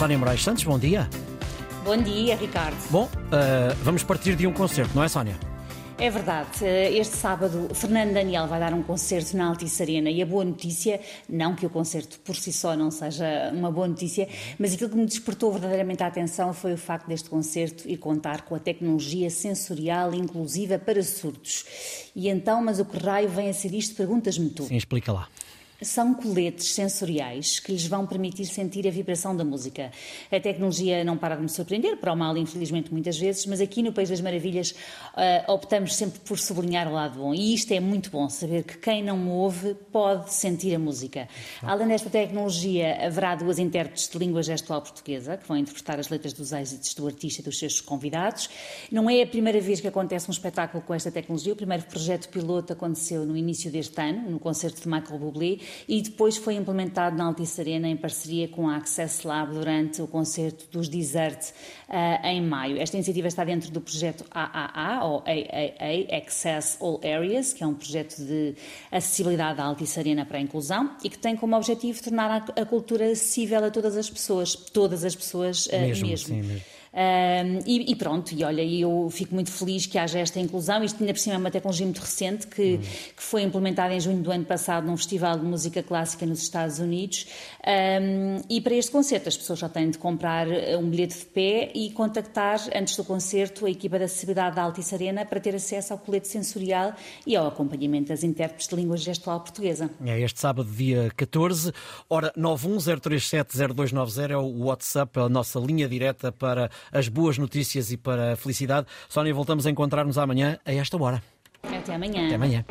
Sónia Moraes Santos, bom dia. Bom dia, Ricardo. Bom, uh, vamos partir de um concerto, não é, Sónia? É verdade. Este sábado, Fernando Daniel vai dar um concerto na Altice Arena e a boa notícia, não que o concerto por si só não seja uma boa notícia, mas aquilo que me despertou verdadeiramente a atenção foi o facto deste concerto ir contar com a tecnologia sensorial inclusiva para surdos. E então, mas o que raio vem a ser isto? Perguntas-me tu. Sim, explica lá são coletes sensoriais que lhes vão permitir sentir a vibração da música. A tecnologia não para de me surpreender, para o mal, infelizmente, muitas vezes, mas aqui no País das Maravilhas uh, optamos sempre por sublinhar o lado bom. E isto é muito bom, saber que quem não ouve pode sentir a música. Além desta tecnologia, haverá duas intérpretes de língua gestual portuguesa que vão interpretar as letras dos êxitos do artista e dos seus convidados. Não é a primeira vez que acontece um espetáculo com esta tecnologia. O primeiro projeto piloto aconteceu no início deste ano, no concerto de Michael Bublé e depois foi implementado na Altice Arena em parceria com a Access Lab durante o concerto dos Desert uh, em maio. Esta iniciativa está dentro do projeto AAA, ou AAA, Access All Areas, que é um projeto de acessibilidade da Altice Arena para a inclusão e que tem como objetivo tornar a, a cultura acessível a todas as pessoas, todas as pessoas uh, mesmo. mesmo. Sim, mesmo. Um, e, e, pronto, e olha, eu fico muito feliz que haja esta inclusão. Isto ainda por cima é uma tecnologia muito recente que, uhum. que foi implementada em junho do ano passado num festival de música clássica nos Estados Unidos. Um, e para este concerto as pessoas só têm de comprar eh, um bilhete de pé e contactar antes do concerto a equipa da acessibilidade da Altice Arena para ter acesso ao colete sensorial e ao acompanhamento das intérpretes de língua gestual portuguesa. É este sábado, dia 14, hora 910370290 é o WhatsApp, a nossa linha direta para as boas notícias e para a felicidade. Sónia, voltamos a encontrar-nos amanhã a esta hora. Até amanhã. Até amanhã.